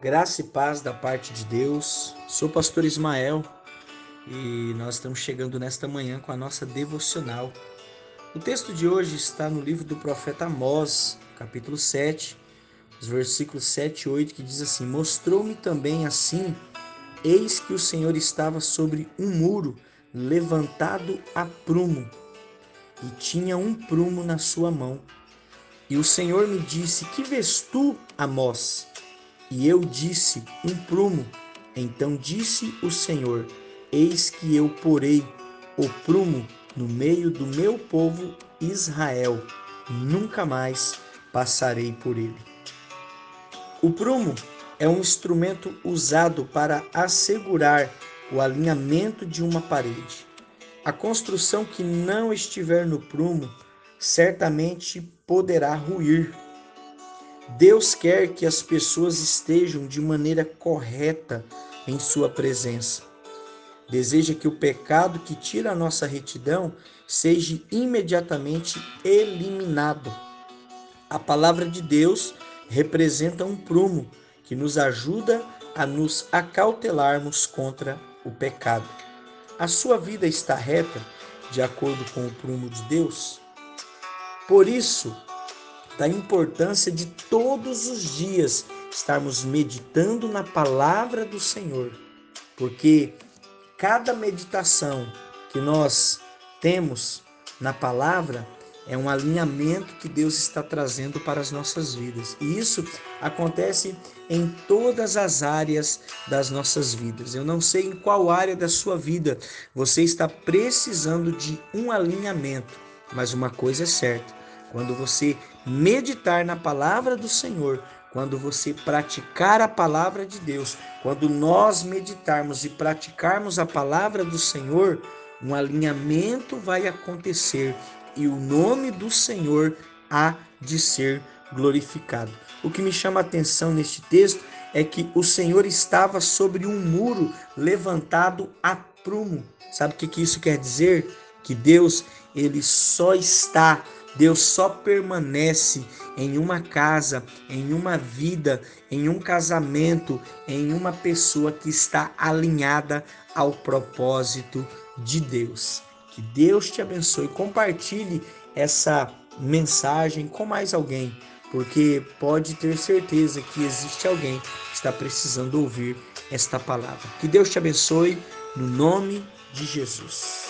Graça e paz da parte de Deus. Sou pastor Ismael e nós estamos chegando nesta manhã com a nossa devocional. O texto de hoje está no livro do profeta Amós, capítulo 7, os versículos 7 e 8, que diz assim: Mostrou-me também assim, eis que o Senhor estava sobre um muro, levantado a prumo, e tinha um prumo na sua mão. E o Senhor me disse: Que vês tu, Amós? E eu disse: Um prumo. Então disse o Senhor: Eis que eu porei o prumo no meio do meu povo Israel, nunca mais passarei por ele. O prumo é um instrumento usado para assegurar o alinhamento de uma parede. A construção que não estiver no prumo certamente poderá ruir Deus quer que as pessoas estejam de maneira correta em Sua presença. Deseja que o pecado que tira a nossa retidão seja imediatamente eliminado. A palavra de Deus representa um prumo que nos ajuda a nos acautelarmos contra o pecado. A sua vida está reta de acordo com o prumo de Deus? Por isso, da importância de todos os dias estarmos meditando na palavra do Senhor, porque cada meditação que nós temos na palavra é um alinhamento que Deus está trazendo para as nossas vidas. E isso acontece em todas as áreas das nossas vidas. Eu não sei em qual área da sua vida você está precisando de um alinhamento, mas uma coisa é certa: quando você meditar na palavra do Senhor, quando você praticar a palavra de Deus, quando nós meditarmos e praticarmos a palavra do Senhor, um alinhamento vai acontecer e o nome do Senhor há de ser glorificado. O que me chama a atenção neste texto é que o Senhor estava sobre um muro levantado a prumo. Sabe o que isso quer dizer? Que Deus, ele só está Deus só permanece em uma casa, em uma vida, em um casamento, em uma pessoa que está alinhada ao propósito de Deus. Que Deus te abençoe. Compartilhe essa mensagem com mais alguém, porque pode ter certeza que existe alguém que está precisando ouvir esta palavra. Que Deus te abençoe no nome de Jesus.